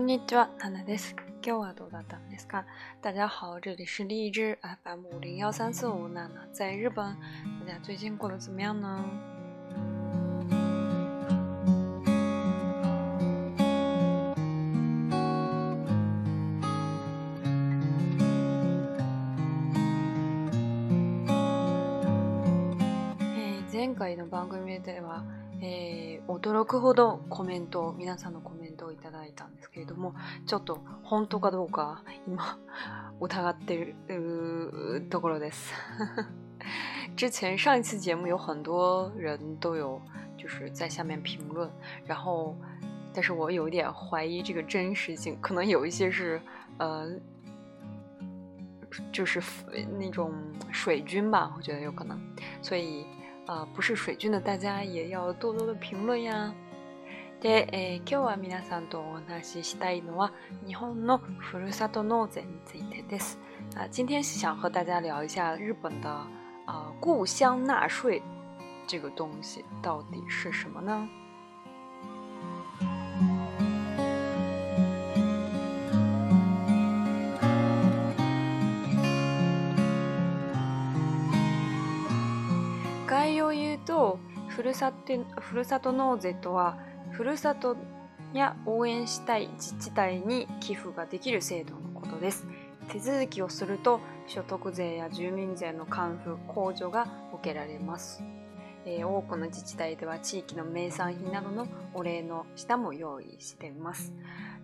こんにちは、ナナです。今日はどうだったんですか大家好，这里是荔枝 FM 五零幺三四五，娜娜在日本。大家最近过得怎么样呢？前回の番組では、えー、驚くほどコメント、皆さんのコメントいただいたんですけれども、ちょっと本当かどうか今 疑ってるところです。之前上一次节目有很多人都有就是在下面评论，然后但是我有点怀疑这个真实性，可能有一些是呃就是那种水军吧，我觉得有可能。所以啊，不是水军的大家也要多多的评论呀。で、えー、今日は皆さんとお話ししたいのは日本のふるさと納税についてです。啊，今天想和大家聊一下日本的啊故乡纳税这个东西到底是什么呢？概要を言うと、ふるさとふるさと納税とはふるさとや応援したい自治体に寄付ができる制度のことです。手続きをすると所得税や住民税の還付控除が受けられます、えー、多くの自治体では地域の名産品などのお礼の下も用意しています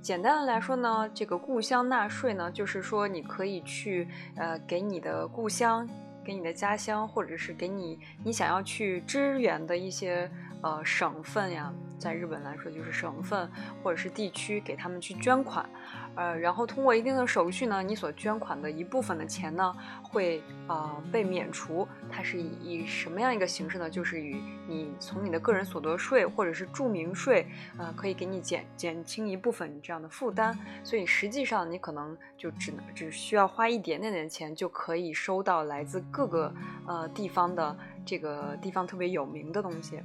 简单的来说呢，这个故乡纳税呢，就是说你可以去呃给你的故乡、给你的家乡，或者是给你你想要去支援的一些呃省份呀、在日本来说，就是省份或者是地区给他们去捐款，呃，然后通过一定的手续呢，你所捐款的一部分的钱呢，会呃被免除。它是以什么样一个形式呢？就是以你从你的个人所得税或者是住民税，呃，可以给你减减轻一部分这样的负担。所以实际上你可能就只能只需要花一点点的钱，就可以收到来自各个呃地方的这个地方特别有名的东西。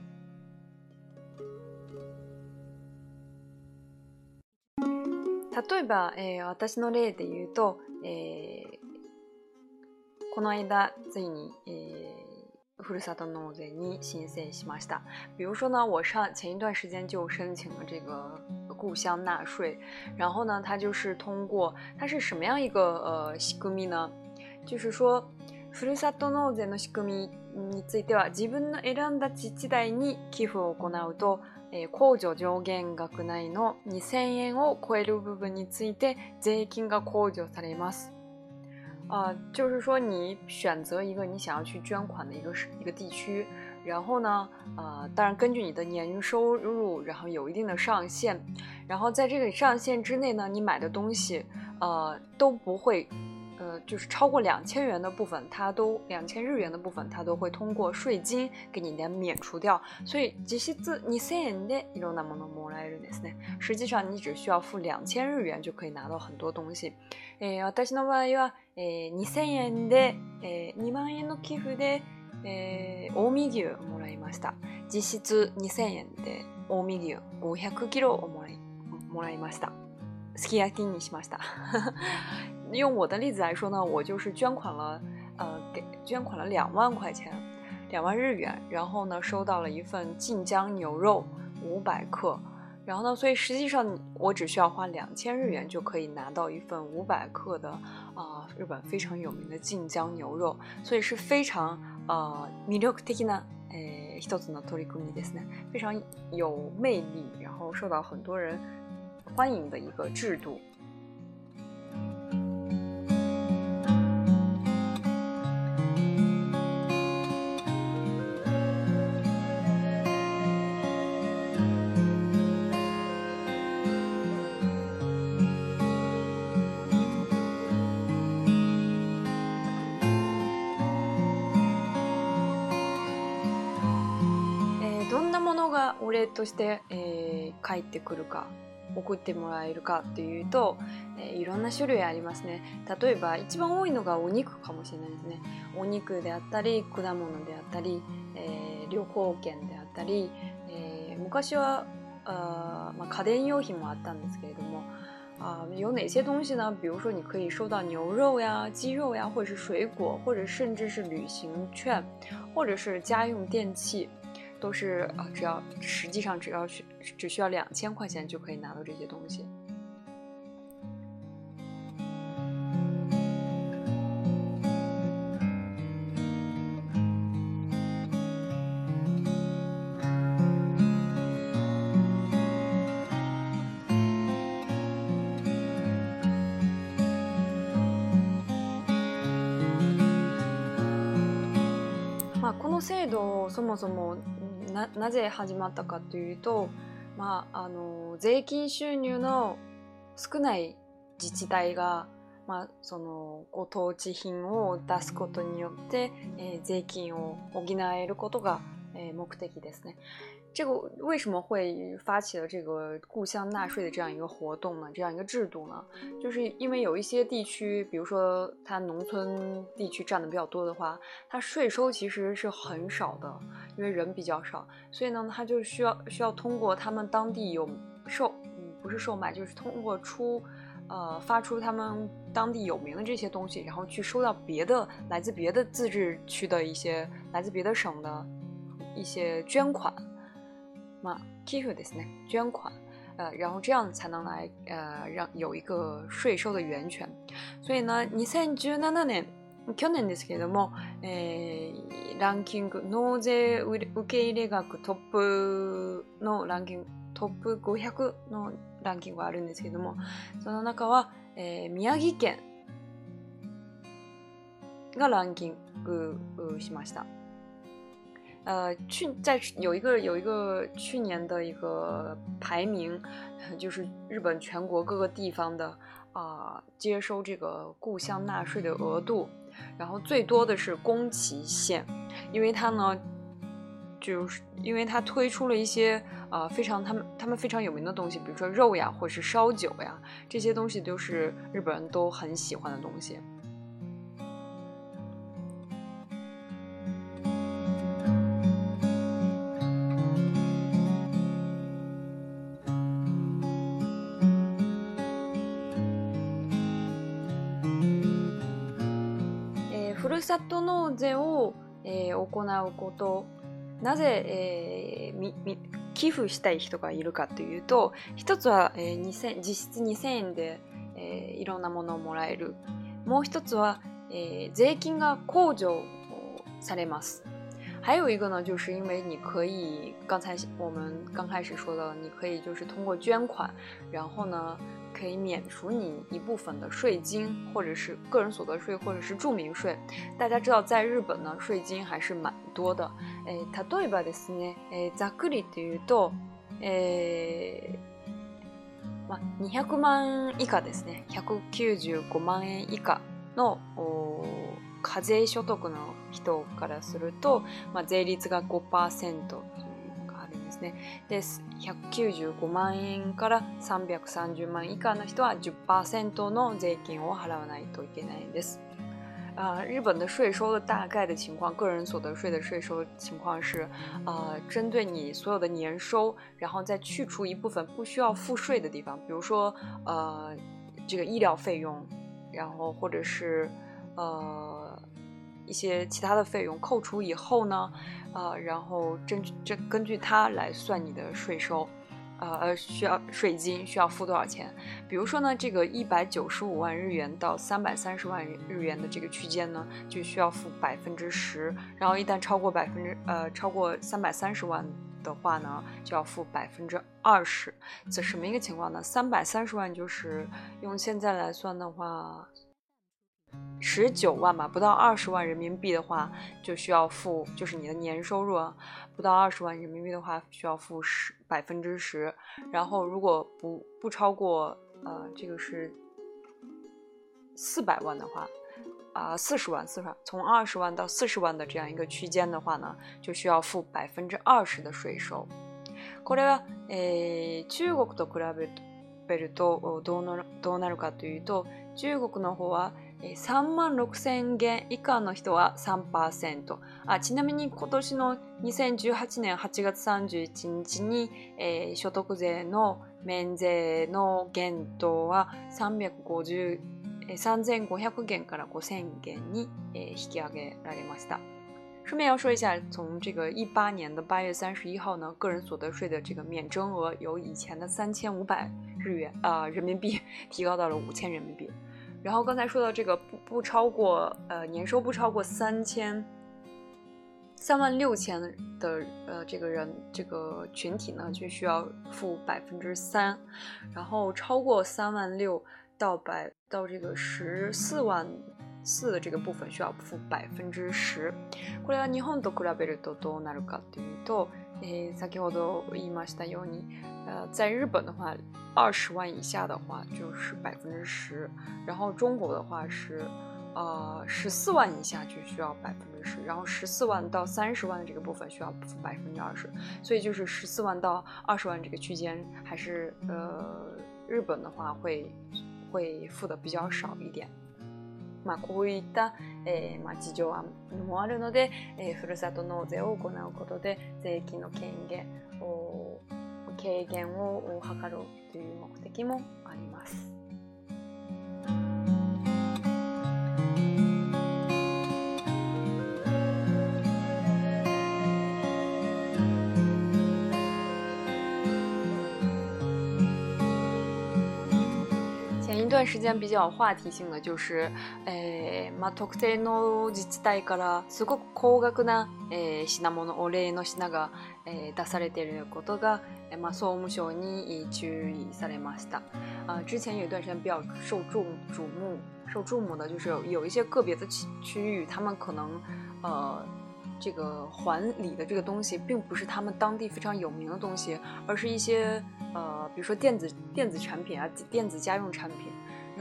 例えば、えー、私の例で言うと、えー、この間ついに、えー、ふるさと納税に申請しました。比如说呢，我上前一段时间就申请了这个故乡纳税，然后呢，它就是通过它是什么样一个呃仕組み呢？就是说。ふるさと納税の仕組みについては自分の選んだ自治体に寄付を行うと扣除上限額内の2000円を超える部分について税金が控除されます。啊，就是说你选择一个你想要去捐款的一个一个地区，然后呢，呃，当然根据你的年收入，然后有一定的上限，然后在这个上限之内呢，你买的东西，呃，都不会。就是超过两千元的部分，它都两千日元的部分，它都会通过税金给你来免除掉。所以，実質に、実際に、实际上，你只需要付两千日元就可以拿到很多东西。え、私の場合は、え、二千円で、え、二万円の寄付で、え、大み牛肉もらいました。実質二千円で、大み牛肉五百キロもらいました。skia t i n i shimasta。用我的例子来说呢，我就是捐款了，呃，给捐款了两万块钱，两万日元，然后呢，收到了一份晋江牛肉五百克，然后呢，所以实际上我只需要花两千日元就可以拿到一份五百克的，啊，日本非常有名的晋江牛肉，所以是非常，呃 m i y k u t i k i n a 哎非常有魅力，然后受到很多人。欢迎的一个制度。どんなものが俺として、えー、帰ってくるか送ってもらえるかっていうと、えー、いろんな種類ありますね例えば一番多いのがお肉かもしれないですねお肉であったり果物であったり、えー、旅行券であったり、えー、昔はあ、まあ、家電用品もあったんですけれども啊、呃，有哪些东西呢？比如说，你可以收到牛肉呀、鸡肉呀，或者是水果，或者甚至是旅行券，或者是家用电器，都是啊、呃，只要实际上只要去只需要两千块钱就可以拿到这些东西。この制度そもそもなぜ始まったかというとまあ、あの税金収入の少ない自治体が、まあ、そのご当地品を出すことによって、えー、税金を補えることが、えー、目的ですね。这个为什么会发起了这个故乡纳税的这样一个活动呢？这样一个制度呢？就是因为有一些地区，比如说它农村地区占的比较多的话，它税收其实是很少的，因为人比较少，所以呢，它就需要需要通过他们当地有售，嗯，不是售卖，就是通过出，呃，发出他们当地有名的这些东西，然后去收到别的来自别的自治区的一些，来自别的省的一些捐款。まあ，寄付ですね，捐款，呃，然后这样才能来呃让有一个税收的源泉。所以呢、2017年去年ですけれども、えー、ランキング納税受け入れ額トップのランキングトップ500のランキングがあるんですけれども、その中は、えー、宮城県がランキングしました。呃，去在有一个有一个去年的一个排名，就是日本全国各个地方的啊接收这个故乡纳税的额度，然后最多的是宫崎县，因为它呢，就是因为它推出了一些啊非常他们他们非常有名的东西，比如说肉呀或者是烧酒呀这些东西，都是日本人都很喜欢的东西。税を、えー、行うことなぜ、えー、寄付したい人がいるかというと一つは、えー、2000実質2000円で、えー、いろんなものをもらえるもう一つは、えー、税金が控除されます还有一个呢，就是因为你可以刚才我们刚开始说的，你可以就是通过捐款，然后呢可以免除你一部分的税金，或者是个人所得税，或者是住民税。大家知道，在日本呢税金还是蛮多的。诶，例えばですね。えざっくりというと、えま二百万以下ですね。百九十五万円以下の。課税所得の人からすると、まあ、税率が5%というのがあるんですね。で、195万円から330万以下の人は10%の税金を払わないといけないんです。日本的税收的大概的情况，个人所得税的税收情况是，呃，针对你所有的年收，然后再去除一部分不需要付税的地方，比如说，呃，这个医疗费用，然后或者是，呃。一些其他的费用扣除以后呢，呃，然后根据这根据它来算你的税收，呃需要税金需要付多少钱？比如说呢，这个一百九十五万日元到三百三十万日元的这个区间呢，就需要付百分之十，然后一旦超过百分之呃超过三百三十万的话呢，就要付百分之二十。这什么一个情况呢？三百三十万就是用现在来算的话。十九万吧，不到二十万人民币的话，就需要付，就是你的年收入啊，不到二十万人民币的话，需要付十百分之十。然后，如果不不超过呃，这个是四百万的话，啊，四十万四十万，从二十万到四十万的这样一个区间的话呢，就需要付百分之二十的税收。これがえ中国と比べるとどうなるどうなるかというと、中国の方は3万6000元以下の人は3%あちなみに今年の2018年8月31日に、えー、所得税の免税の限度は350 3500元から5000元に、えー、引き上げられました。顺便要说一下，从这个一八年的八月三十一号呢，个人所得税的这个免征额由以前的三千五百日元啊、呃、人民币提高到了五千人民币。然后刚才说到这个不不超过呃年收不超过三千三万六千的呃这个人这个群体呢就需要付百分之三，然后超过三万六到百到这个十四万四的这个部分需要付百分之十。诶 t 给我 n k you f o 呃，在日本的话，二十万以下的话就是百分之十，然后中国的话是，呃，十四万以下就需要百分之十，然后十四万到三十万的这个部分需要付百分之二十，所以就是十四万到二十万这个区间，还是呃，日本的话会会付的比较少一点。まあ、こういった、えーまあ、事情もあるので、えー、ふるさと納税を行うことで税金の権限を軽減を図ろうという目的も时间比较话题性的就是，诶，まあ特定の自治体からすごく高額な品物お礼の品が出されてることが、まあ総務省に注意されました。啊，之前有一段时间比较受注瞩目、受注目的就是有一些个别的区域，他们可能，呃，这个还礼的这个东西并不是他们当地非常有名的东西，而是一些，呃，比如说电子电子产品啊，电子家用产品。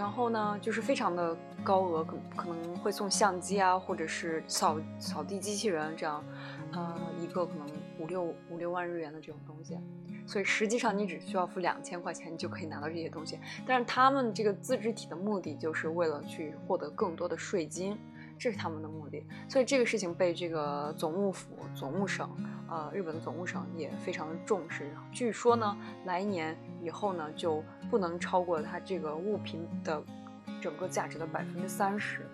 然后呢，就是非常的高额，可可能会送相机啊，或者是扫扫地机器人这样，呃，一个可能五六五六万日元的这种东西，所以实际上你只需要付两千块钱，你就可以拿到这些东西。但是他们这个自治体的目的就是为了去获得更多的税金。这是他们的目的，所以这个事情被这个总务府、总务省，呃，日本的总务省也非常的重视。据说呢，来年以后呢，就不能超过它这个物品的整个价值的百分之三十。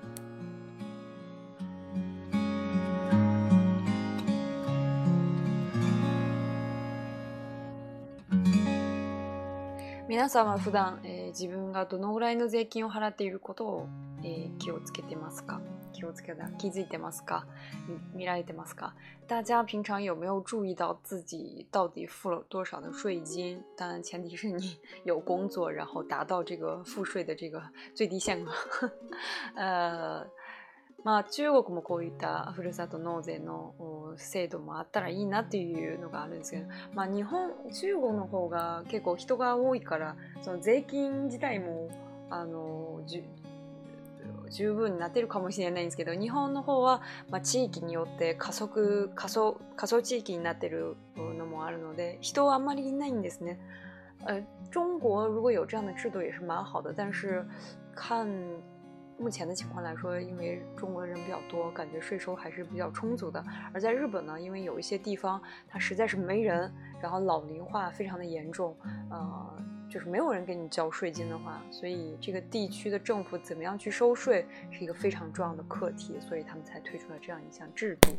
みな普段、え、自分がどのぐらいの税金を払っていることを。えー、気をつけてますか気をつけた気づいてますか見られてますか大家平常有没有注意到自己到底付了多少的税金？当然前提是你有工作，然后达到这个付税的这个最低限额。呃。まあ、中国もこういったふるさと納税の制度もあったらいいなっていうのがあるんですけど、まあ、日本中国の方が結構人が多いからその税金自体もあの十分になってるかもしれないんですけど日本の方は、まあ、地域によって加速過疎過疎地域になってるのもあるので人はあんまりいないんですね。呃，中国如果有这样的制度也是蛮好的，但是看目前的情况来说，因为中国人比较多，感觉税收还是比较充足的。而在日本呢，因为有一些地方它实在是没人，然后老龄化非常的严重，呃，就是没有人给你交税金的话，所以这个地区的政府怎么样去收税是一个非常重要的课题，所以他们才推出了这样一项制度。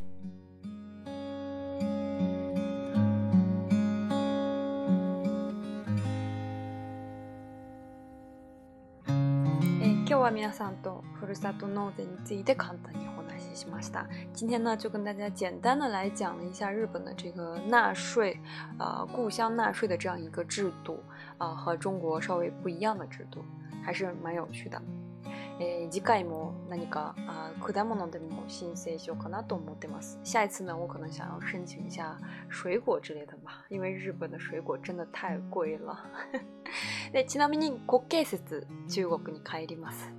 今日は皆さんとふるさと納税について簡単に。马斯达，今天呢就跟大家简单的来讲了一下日本的这个纳税，呃，故乡纳税的这样一个制度，啊，和中国稍微不一样的制度，还是蛮有趣的。え次回も何かあ果物でも申請しようかなと思うとます。下一次呢，我可能想要申请一下水果之类的吧，因为日本的水果真的太贵了。でちなみに国慶節、中国に帰ります。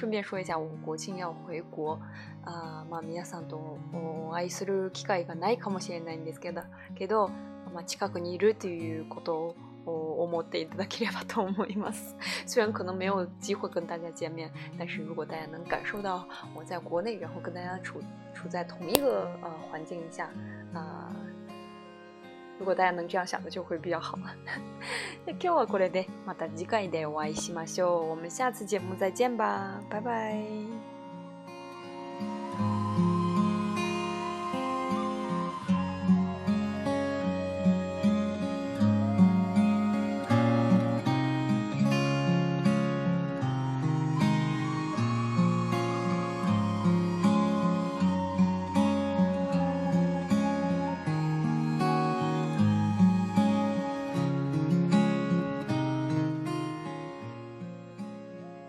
順便说一下、我国庆要回国。あまあ、皆さんとお会いする機会がないかもしれないんですけど、けどまあ、近くにいるということを思っていただければと思います。虽然可能没有机会跟大家见面，但是如果大家能感受到我在国内，然后跟大家处处在同一个呃环境下，啊、呃。如果大家能这样想的就会比较好。那今日はこれで、また次回でお会いしましょう。我们下次节目再见吧，拜拜。